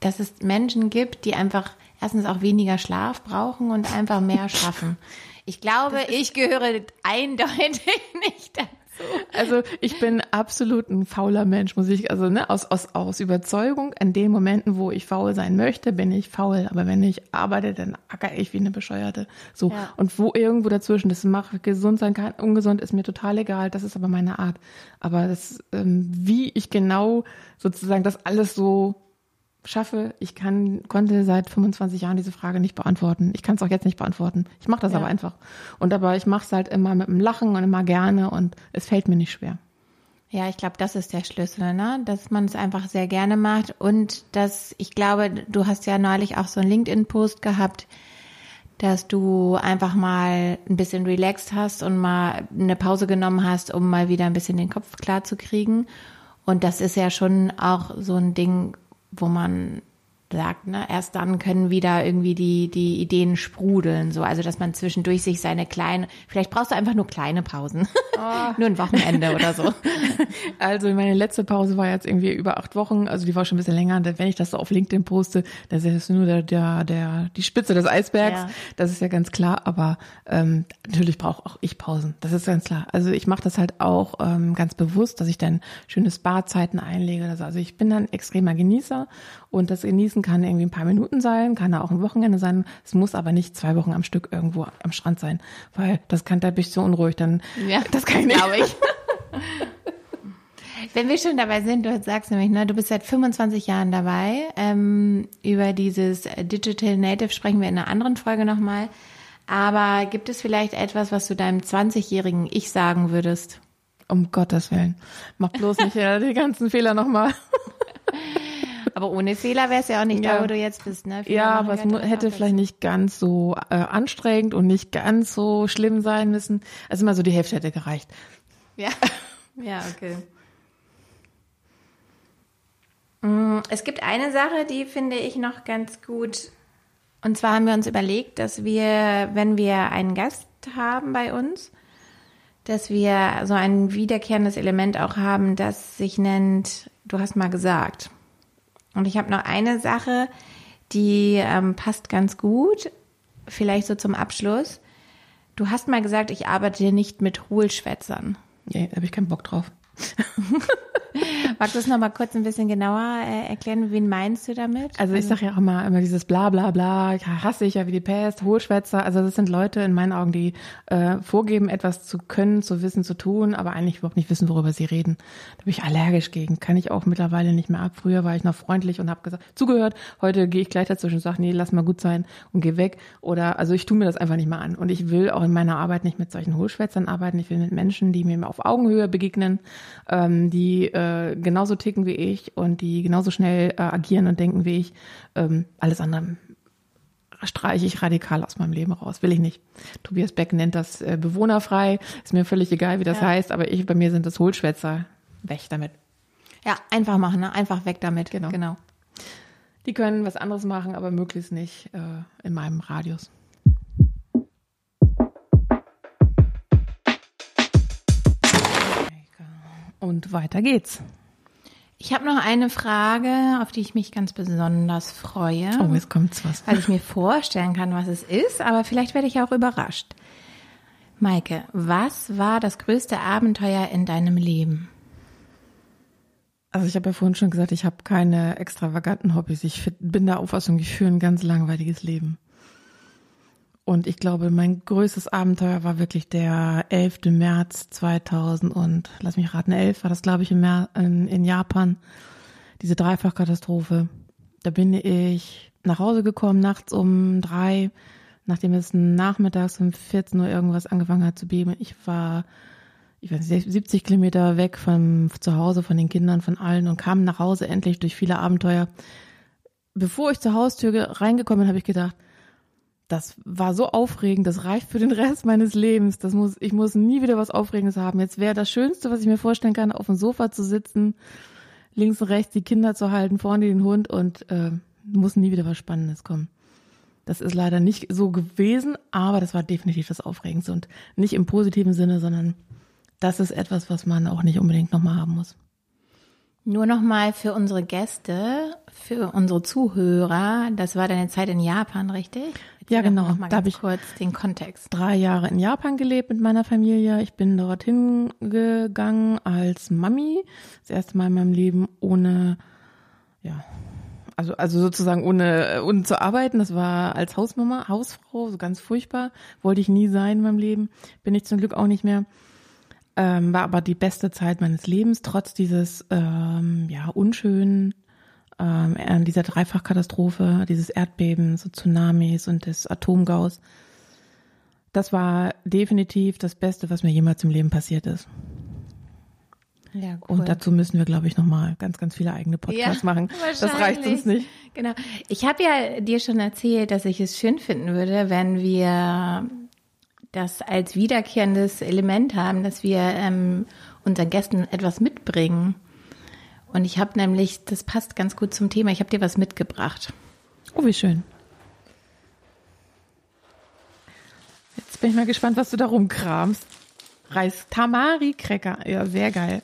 dass es Menschen gibt, die einfach erstens auch weniger Schlaf brauchen und einfach mehr schaffen. Ich glaube, ich gehöre eindeutig nicht dazu. Also ich bin absolut ein fauler Mensch, muss ich, also ne, aus, aus, aus Überzeugung, in den Momenten, wo ich faul sein möchte, bin ich faul. Aber wenn ich arbeite, dann acker ich wie eine Bescheuerte. So. Ja. Und wo irgendwo dazwischen, das macht gesund sein kann, ungesund, ist mir total egal. Das ist aber meine Art. Aber das, ähm, wie ich genau sozusagen das alles so schaffe. Ich kann, konnte seit 25 Jahren diese Frage nicht beantworten. Ich kann es auch jetzt nicht beantworten. Ich mache das ja. aber einfach. Und aber ich mache es halt immer mit dem Lachen und immer gerne und es fällt mir nicht schwer. Ja, ich glaube, das ist der Schlüssel, ne? dass man es einfach sehr gerne macht und dass ich glaube, du hast ja neulich auch so einen LinkedIn-Post gehabt, dass du einfach mal ein bisschen relaxed hast und mal eine Pause genommen hast, um mal wieder ein bisschen den Kopf klar zu kriegen. Und das ist ja schon auch so ein Ding, wo man sagt, ne, erst dann können wieder irgendwie die, die Ideen sprudeln, so. Also, dass man zwischendurch sich seine kleinen, vielleicht brauchst du einfach nur kleine Pausen. Oh. nur ein Wochenende oder so. Also, meine letzte Pause war jetzt irgendwie über acht Wochen, also die war schon ein bisschen länger. Wenn ich das so auf LinkedIn poste, dann ist das nur der, der, der, die Spitze des Eisbergs. Ja. Das ist ja ganz klar, aber ähm, natürlich brauche auch ich Pausen. Das ist ganz klar. Also, ich mache das halt auch ähm, ganz bewusst, dass ich dann schöne Spa-Zeiten einlege. Also, ich bin dann extremer Genießer und das Genießen kann irgendwie ein paar Minuten sein, kann auch ein Wochenende sein. Es muss aber nicht zwei Wochen am Stück irgendwo am Strand sein, weil das kann, da bin ich so unruhig, dann, ja, das kann ich nicht. Ich. Wenn wir schon dabei sind, du sagst nämlich, ne, du bist seit 25 Jahren dabei. Ähm, über dieses Digital Native sprechen wir in einer anderen Folge nochmal. Aber gibt es vielleicht etwas, was du deinem 20-jährigen Ich sagen würdest? Um Gottes Willen. Mach bloß nicht die ganzen Fehler nochmal. Aber ohne Fehler wäre es ja auch nicht ja. da, wo du jetzt bist. Ne? ja, aber es hätte vielleicht nicht ganz so äh, anstrengend und nicht ganz so schlimm sein müssen. Also immer so die Hälfte hätte gereicht. Ja, ja, okay. Mm, es gibt eine Sache, die finde ich noch ganz gut. Und zwar haben wir uns überlegt, dass wir, wenn wir einen Gast haben bei uns, dass wir so ein wiederkehrendes Element auch haben, das sich nennt, du hast mal gesagt. Und ich habe noch eine Sache, die ähm, passt ganz gut, vielleicht so zum Abschluss. Du hast mal gesagt, ich arbeite nicht mit Hohlschwätzern. Nee, da habe ich keinen Bock drauf. Magst du es noch mal kurz ein bisschen genauer äh, erklären? Wen meinst du damit? Also ich sage ja auch immer, immer dieses bla bla bla, ich hasse ich ja wie die Pest, Hohlschwätzer. Also das sind Leute in meinen Augen, die äh, vorgeben, etwas zu können, zu wissen, zu tun, aber eigentlich überhaupt nicht wissen, worüber sie reden. Da bin ich allergisch gegen. Kann ich auch mittlerweile nicht mehr ab. Früher war ich noch freundlich und habe gesagt, zugehört. Heute gehe ich gleich dazwischen und sage, nee, lass mal gut sein und geh weg. Oder also ich tue mir das einfach nicht mehr an. Und ich will auch in meiner Arbeit nicht mit solchen Hohlschwätzern arbeiten. Ich will mit Menschen, die mir auf Augenhöhe begegnen, ähm, die äh, genauso ticken wie ich und die genauso schnell äh, agieren und denken wie ich. Ähm, alles andere streiche ich radikal aus meinem Leben raus. Will ich nicht. Tobias Beck nennt das äh, bewohnerfrei. Ist mir völlig egal, wie das ja. heißt, aber ich, bei mir sind das Hohlschwätzer. Weg damit. Ja, einfach machen, ne? Einfach weg damit. Genau. genau. Die können was anderes machen, aber möglichst nicht äh, in meinem Radius. Und weiter geht's. Ich habe noch eine Frage, auf die ich mich ganz besonders freue. Oh, jetzt kommt's was. Weil ich mir vorstellen kann, was es ist, aber vielleicht werde ich auch überrascht. Maike, was war das größte Abenteuer in deinem Leben? Also ich habe ja vorhin schon gesagt, ich habe keine extravaganten Hobbys. Ich bin der Auffassung, ich führe ein ganz langweiliges Leben. Und ich glaube, mein größtes Abenteuer war wirklich der 11. März 2000 und, lass mich raten, 11 war das, glaube ich, in, in, in Japan. Diese Dreifachkatastrophe. Da bin ich nach Hause gekommen, nachts um drei, nachdem es nachmittags um 14 Uhr irgendwas angefangen hat zu beben. Ich war, ich weiß nicht, 70 Kilometer weg von zu Hause, von den Kindern, von allen und kam nach Hause endlich durch viele Abenteuer. Bevor ich zur Haustür reingekommen bin, habe ich gedacht, das war so aufregend, das reicht für den Rest meines Lebens. Das muss, ich muss nie wieder was Aufregendes haben. Jetzt wäre das Schönste, was ich mir vorstellen kann, auf dem Sofa zu sitzen, links und rechts die Kinder zu halten, vorne den Hund und äh, muss nie wieder was Spannendes kommen. Das ist leider nicht so gewesen, aber das war definitiv das Aufregendste und nicht im positiven Sinne, sondern das ist etwas, was man auch nicht unbedingt nochmal haben muss. Nur nochmal für unsere Gäste, für unsere Zuhörer, das war deine Zeit in Japan, richtig? Ja, genau. da habe ich kurz den Kontext. Drei Jahre in Japan gelebt mit meiner Familie. Ich bin dorthin gegangen als Mami. Das erste Mal in meinem Leben ohne, ja, also, also sozusagen ohne, ohne zu arbeiten. Das war als Hausmama, Hausfrau, so ganz furchtbar. Wollte ich nie sein in meinem Leben. Bin ich zum Glück auch nicht mehr. Ähm, war aber die beste Zeit meines Lebens, trotz dieses ähm, ja unschönen ähm, dieser Dreifachkatastrophe, dieses Erdbebens, so Tsunamis und des Atomgaus. Das war definitiv das Beste, was mir jemals im Leben passiert ist. Ja, cool. Und dazu müssen wir, glaube ich, nochmal ganz, ganz viele eigene Podcasts ja, machen. Das reicht uns nicht. Genau. Ich habe ja dir schon erzählt, dass ich es schön finden würde, wenn wir das als wiederkehrendes Element haben, dass wir ähm, unseren Gästen etwas mitbringen. Und ich habe nämlich, das passt ganz gut zum Thema, ich habe dir was mitgebracht. Oh, wie schön. Jetzt bin ich mal gespannt, was du da rumkramst. Reis Tamari Cracker, ja, sehr geil.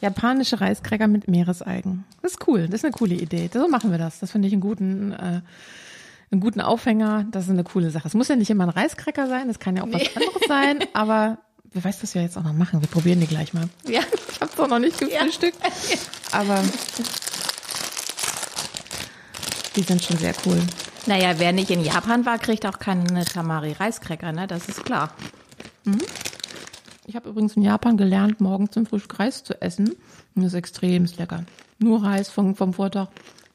Japanische Reiskräcker mit Meeresalgen. Das ist cool, das ist eine coole Idee. So machen wir das. Das finde ich einen guten, äh, einen guten Aufhänger. Das ist eine coole Sache. Es muss ja nicht immer ein Reiskräcker sein, das kann ja auch nee. was anderes sein, aber wer weiß, was wir jetzt auch noch machen. Wir probieren die gleich mal. Ja. Ich habe es auch noch nicht gefrühstückt, ja. aber die sind schon sehr cool. Naja, wer nicht in Japan war, kriegt auch keine Tamari Reiskräcker, ne? Das ist klar. Mhm. Ich habe übrigens in Japan gelernt, morgens zum Frühstück Reis zu essen. Und das ist extrem lecker. Nur Reis vom, vom Vortag.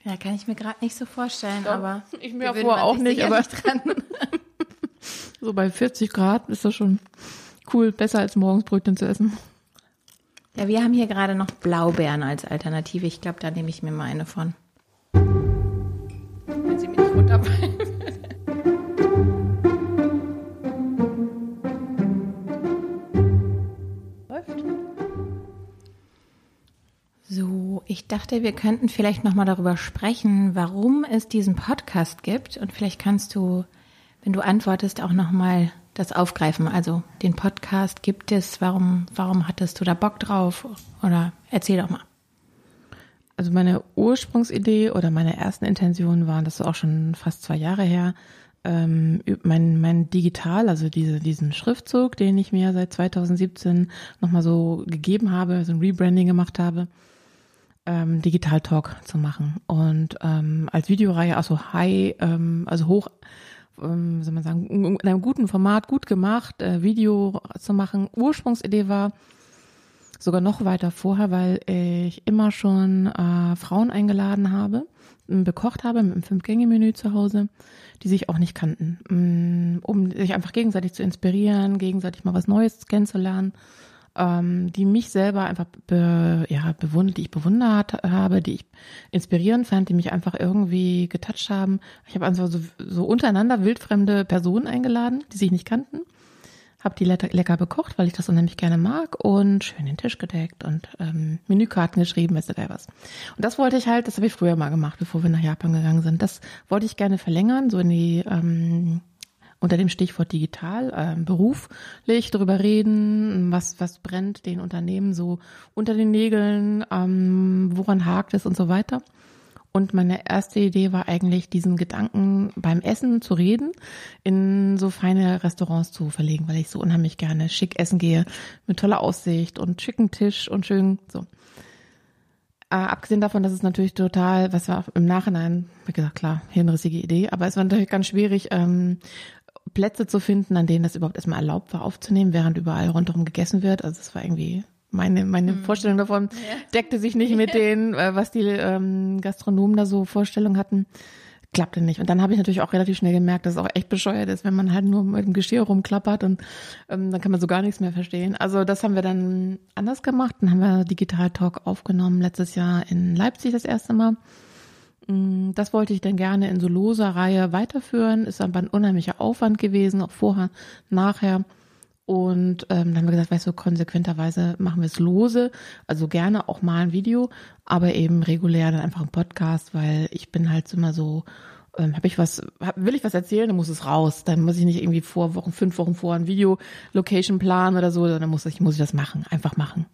Ja, kann ich mir gerade nicht so vorstellen, Doch, aber ich mir vorher auch nicht, aber nicht dran. so bei 40 Grad ist das schon cool, besser als morgens Brötchen zu essen. Ja, wir haben hier gerade noch Blaubeeren als Alternative. Ich glaube, da nehme ich mir mal eine von. Wenn sie mir nicht runterfallen. So, ich dachte, wir könnten vielleicht noch mal darüber sprechen, warum es diesen Podcast gibt und vielleicht kannst du, wenn du antwortest, auch noch mal das aufgreifen. Also den Podcast gibt es, warum warum hattest du da Bock drauf oder erzähl doch mal. Also meine Ursprungsidee oder meine ersten Intentionen waren, das ist auch schon fast zwei Jahre her, ähm, mein, mein Digital, also diese, diesen Schriftzug, den ich mir seit 2017 nochmal so gegeben habe, so ein Rebranding gemacht habe, ähm, Digital Talk zu machen und ähm, als Videoreihe, also high, ähm, also hoch, ähm, soll man sagen, in einem guten Format, gut gemacht, äh, Video zu machen. Ursprungsidee war sogar noch weiter vorher, weil ich immer schon äh, Frauen eingeladen habe, bekocht habe mit einem Fünf-Gänge-Menü zu Hause, die sich auch nicht kannten, mm, um sich einfach gegenseitig zu inspirieren, gegenseitig mal was Neues kennenzulernen ähm, die mich selber einfach be, ja, bewundert, die ich bewundert habe, die ich inspirierend fand, die mich einfach irgendwie getoucht haben. Ich habe einfach so, so untereinander wildfremde Personen eingeladen, die sich nicht kannten. Habe die lecker, bekocht, weil ich das unheimlich gerne mag und schön den Tisch gedeckt und ähm, Menükarten geschrieben, weißt du was. Und das wollte ich halt, das habe ich früher mal gemacht, bevor wir nach Japan gegangen sind. Das wollte ich gerne verlängern, so in die ähm, unter dem Stichwort digital äh, beruflich darüber reden, was, was brennt den Unternehmen so unter den Nägeln, ähm, woran hakt es und so weiter. Und meine erste Idee war eigentlich, diesen Gedanken beim Essen zu reden, in so feine Restaurants zu verlegen, weil ich so unheimlich gerne schick essen gehe, mit toller Aussicht und schicken Tisch und schön so. Äh, abgesehen davon, dass es natürlich total, was war im Nachhinein, wie gesagt, klar, hirnrissige Idee, aber es war natürlich ganz schwierig, ähm, Plätze zu finden, an denen das überhaupt erstmal erlaubt war aufzunehmen, während überall rundherum gegessen wird. Also es war irgendwie meine meine mhm. Vorstellung davon deckte sich nicht mit denen, äh, was die ähm, Gastronomen da so Vorstellungen hatten. Klappte nicht. Und dann habe ich natürlich auch relativ schnell gemerkt, dass es auch echt bescheuert ist, wenn man halt nur mit dem Geschirr rumklappert und ähm, dann kann man so gar nichts mehr verstehen. Also das haben wir dann anders gemacht. Dann haben wir Digital Talk aufgenommen letztes Jahr in Leipzig das erste Mal. Mm, das wollte ich dann gerne in so loser Reihe weiterführen. Ist aber ein unheimlicher Aufwand gewesen, auch vorher, nachher. Und ähm, dann haben wir gesagt, weißt du, konsequenterweise machen wir es lose, also gerne auch mal ein Video, aber eben regulär dann einfach ein Podcast, weil ich bin halt immer so, ähm, habe ich was, hab, will ich was erzählen, dann muss es raus. Dann muss ich nicht irgendwie vor Wochen, fünf Wochen vor ein Video Location planen oder so, dann muss ich, muss ich das machen, einfach machen.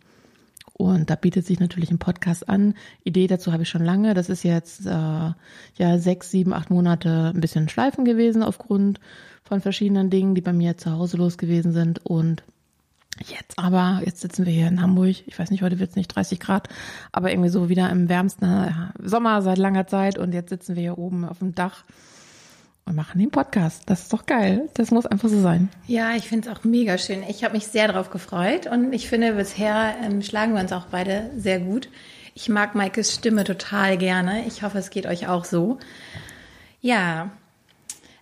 Und da bietet sich natürlich ein Podcast an. Idee dazu habe ich schon lange. Das ist jetzt äh, ja sechs, sieben, acht Monate ein bisschen schleifen gewesen aufgrund von verschiedenen Dingen, die bei mir zu Hause los gewesen sind. Und jetzt aber, jetzt sitzen wir hier in Hamburg. Ich weiß nicht, heute wird es nicht 30 Grad, aber irgendwie so wieder im wärmsten äh, Sommer seit langer Zeit. Und jetzt sitzen wir hier oben auf dem Dach und machen den Podcast. Das ist doch geil. Das muss einfach so sein. Ja, ich finde es auch mega schön. Ich habe mich sehr darauf gefreut und ich finde, bisher ähm, schlagen wir uns auch beide sehr gut. Ich mag Maikes Stimme total gerne. Ich hoffe, es geht euch auch so. Ja,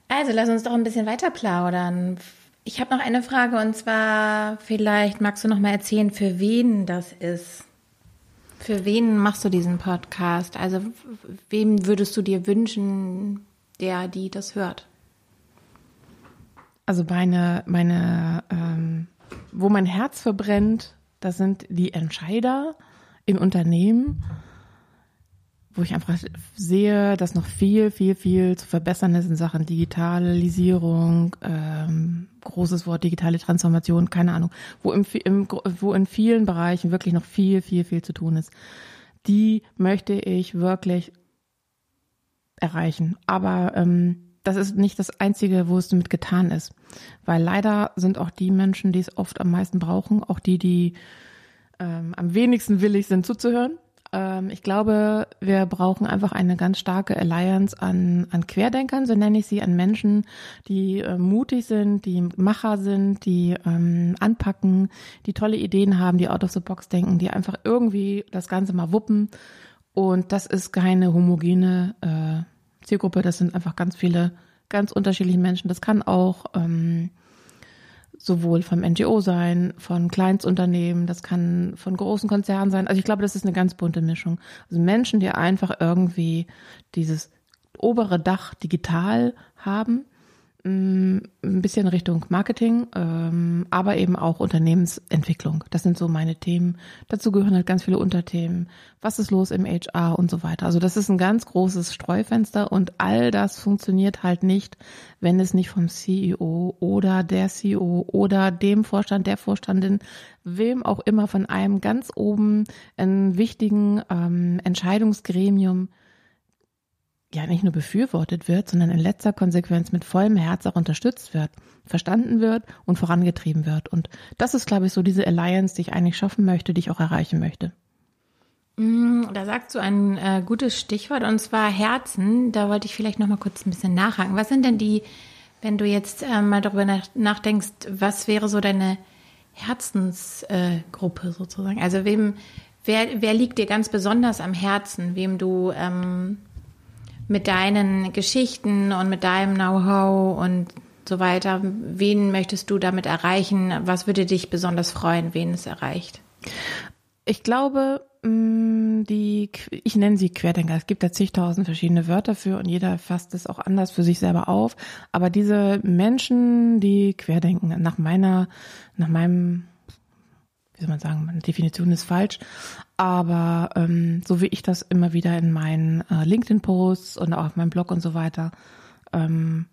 also lass uns doch ein bisschen weiter plaudern. Ich habe noch eine Frage und zwar, vielleicht magst du noch mal erzählen, für wen das ist. Für wen machst du diesen Podcast? Also wem würdest du dir wünschen, der, die das hört? Also meine, meine, ähm, wo mein Herz verbrennt, das sind die Entscheider in Unternehmen, wo ich einfach sehe, dass noch viel, viel, viel zu verbessern ist in Sachen Digitalisierung, ähm, großes Wort, digitale Transformation, keine Ahnung, wo, im, im, wo in vielen Bereichen wirklich noch viel, viel, viel zu tun ist. Die möchte ich wirklich erreichen. Aber ähm, das ist nicht das Einzige, wo es damit getan ist. Weil leider sind auch die Menschen, die es oft am meisten brauchen, auch die, die ähm, am wenigsten willig sind zuzuhören ähm, ich glaube, wir brauchen einfach eine ganz starke Alliance an, an Querdenkern, so nenne ich sie, an Menschen, die äh, mutig sind, die Macher sind, die ähm, anpacken, die tolle Ideen haben, die out of the box denken, die einfach irgendwie das Ganze mal wuppen. Und das ist keine homogene äh, Zielgruppe, das sind einfach ganz viele, ganz unterschiedliche Menschen. Das kann auch ähm, sowohl vom NGO sein, von Kleinstunternehmen, das kann von großen Konzernen sein. Also ich glaube, das ist eine ganz bunte Mischung. Also Menschen, die einfach irgendwie dieses obere Dach digital haben ein bisschen Richtung Marketing, ähm, aber eben auch Unternehmensentwicklung. Das sind so meine Themen. Dazu gehören halt ganz viele Unterthemen. Was ist los im HR und so weiter. Also das ist ein ganz großes Streufenster und all das funktioniert halt nicht, wenn es nicht vom CEO oder der CEO oder dem Vorstand, der Vorstandin, wem auch immer von einem ganz oben einen wichtigen ähm, Entscheidungsgremium ja nicht nur befürwortet wird, sondern in letzter Konsequenz mit vollem Herz auch unterstützt wird, verstanden wird und vorangetrieben wird. Und das ist, glaube ich, so diese Alliance, die ich eigentlich schaffen möchte, die ich auch erreichen möchte. Mm, da sagst du ein äh, gutes Stichwort und zwar Herzen. Da wollte ich vielleicht noch mal kurz ein bisschen nachhaken. Was sind denn die, wenn du jetzt äh, mal darüber nach, nachdenkst, was wäre so deine Herzensgruppe äh, sozusagen? Also wem, wer, wer liegt dir ganz besonders am Herzen, wem du ähm, mit deinen Geschichten und mit deinem Know-how und so weiter, wen möchtest du damit erreichen? Was würde dich besonders freuen, wen es erreicht? Ich glaube, mm, die, ich nenne sie Querdenker. Es gibt da zigtausend verschiedene Wörter für und jeder fasst es auch anders für sich selber auf. Aber diese Menschen, die querdenken, nach meiner, nach meinem wie soll man sagen, meine Definition ist falsch, aber ähm, so wie ich das immer wieder in meinen äh, LinkedIn-Posts und auch auf meinem Blog und so weiter ähm,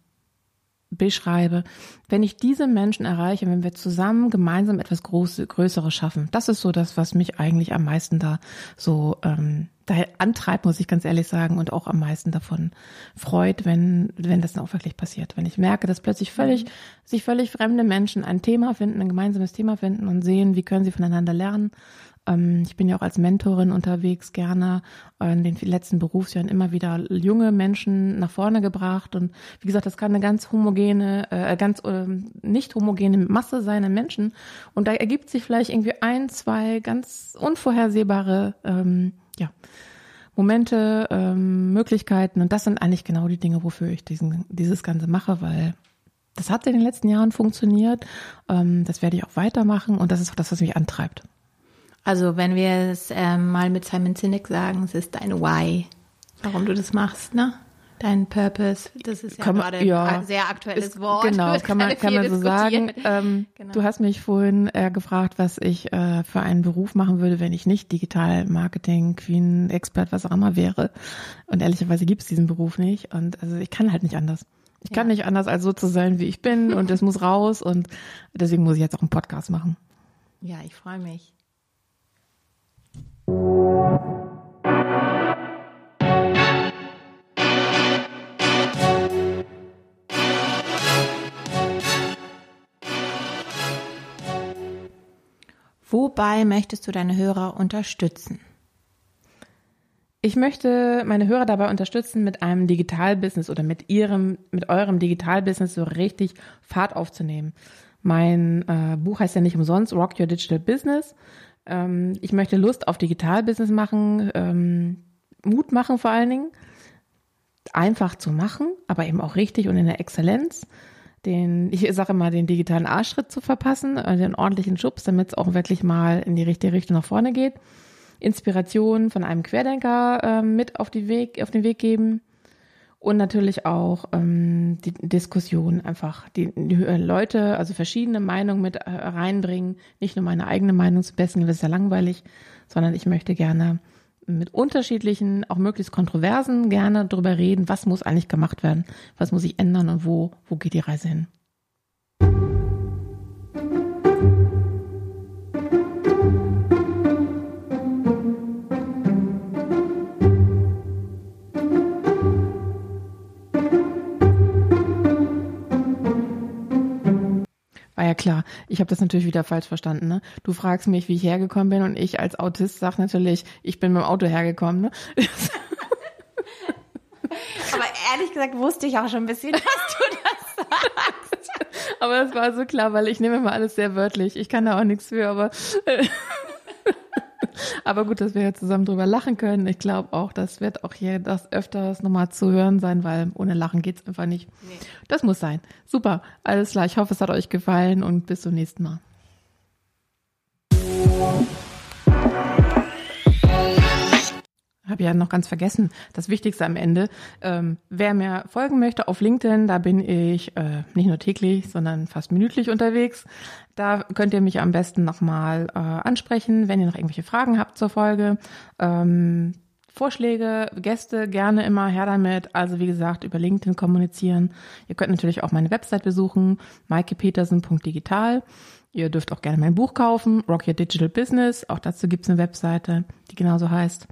beschreibe, wenn ich diese Menschen erreiche, wenn wir zusammen gemeinsam etwas Große, Größeres schaffen, das ist so das, was mich eigentlich am meisten da so ähm, daher antreibt, muss ich ganz ehrlich sagen, und auch am meisten davon freut, wenn, wenn das dann auch wirklich passiert. Wenn ich merke, dass plötzlich völlig, mhm. sich völlig fremde Menschen ein Thema finden, ein gemeinsames Thema finden und sehen, wie können sie voneinander lernen ähm, ich bin ja auch als Mentorin unterwegs, gerne in den letzten Berufsjahren immer wieder junge Menschen nach vorne gebracht. Und wie gesagt, das kann eine ganz homogene, äh, ganz äh, nicht homogene Masse sein an Menschen. Und da ergibt sich vielleicht irgendwie ein, zwei ganz unvorhersehbare, ähm, ja, Momente, ähm, Möglichkeiten. Und das sind eigentlich genau die Dinge, wofür ich diesen, dieses Ganze mache, weil das hat in den letzten Jahren funktioniert. Ähm, das werde ich auch weitermachen. Und das ist auch das, was mich antreibt. Also wenn wir es ähm, mal mit Simon Sinek sagen, es ist dein Why, warum du das machst, ne? Dein Purpose, das ist ja kann gerade ja, ein sehr aktuelles ist, Wort. Genau, kann man, kann man so sagen. Ähm, genau. Du hast mich vorhin äh, gefragt, was ich äh, für einen Beruf machen würde, wenn ich nicht Digital Marketing, Queen, Expert, was auch immer wäre. Und ehrlicherweise gibt es diesen Beruf nicht. Und also ich kann halt nicht anders. Ich ja. kann nicht anders, als so zu sein, wie ich bin. Und es muss raus. Und deswegen muss ich jetzt auch einen Podcast machen. Ja, ich freue mich. Wobei möchtest du deine Hörer unterstützen? Ich möchte meine Hörer dabei unterstützen, mit einem Digitalbusiness oder mit ihrem, mit eurem Digitalbusiness so richtig Fahrt aufzunehmen. Mein äh, Buch heißt ja nicht umsonst Rock Your Digital Business. Ähm, ich möchte Lust auf Digitalbusiness machen, ähm, Mut machen vor allen Dingen, einfach zu machen, aber eben auch richtig und in der Exzellenz. Den, ich sage mal, den digitalen Arschschritt zu verpassen, äh, den ordentlichen Schubs, damit es auch wirklich mal in die richtige Richtung nach vorne geht. Inspiration von einem Querdenker äh, mit auf, die Weg, auf den Weg geben und natürlich auch ähm, die Diskussion einfach die, die Leute, also verschiedene Meinungen mit äh, reinbringen, nicht nur meine eigene Meinung zu besten, das ist ja langweilig, sondern ich möchte gerne mit unterschiedlichen, auch möglichst kontroversen gerne darüber reden, was muss eigentlich gemacht werden, was muss sich ändern und wo, wo geht die Reise hin. Ja klar. Ich habe das natürlich wieder falsch verstanden. Ne? Du fragst mich, wie ich hergekommen bin und ich als Autist sag natürlich, ich bin mit dem Auto hergekommen. Ne? Aber ehrlich gesagt wusste ich auch schon ein bisschen, dass du das sagst. aber das war so klar, weil ich nehme immer alles sehr wörtlich. Ich kann da auch nichts für, aber Aber gut, dass wir ja zusammen drüber lachen können. Ich glaube auch, das wird auch hier das öfters nochmal zu hören sein, weil ohne Lachen geht's einfach nicht. Nee. Das muss sein. Super, alles klar. Ich hoffe, es hat euch gefallen und bis zum nächsten Mal. Habe ja noch ganz vergessen, das Wichtigste am Ende. Ähm, wer mir folgen möchte auf LinkedIn, da bin ich äh, nicht nur täglich, sondern fast minütlich unterwegs. Da könnt ihr mich am besten nochmal äh, ansprechen, wenn ihr noch irgendwelche Fragen habt zur Folge. Ähm, Vorschläge, Gäste gerne immer her damit. Also wie gesagt, über LinkedIn kommunizieren. Ihr könnt natürlich auch meine Website besuchen, maikepetersen.digital. Ihr dürft auch gerne mein Buch kaufen, Rock Your Digital Business. Auch dazu gibt's eine Webseite, die genauso heißt.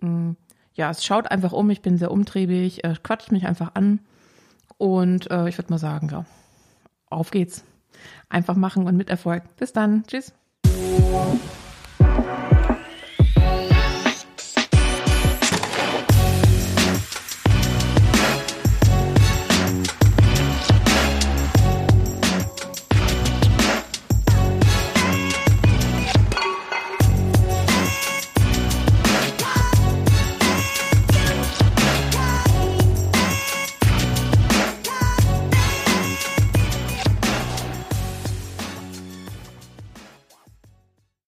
Mm, ja, es schaut einfach um, ich bin sehr umtriebig, äh, quatscht mich einfach an und äh, ich würde mal sagen, ja, auf geht's. Einfach machen und mit Erfolg. Bis dann. Tschüss.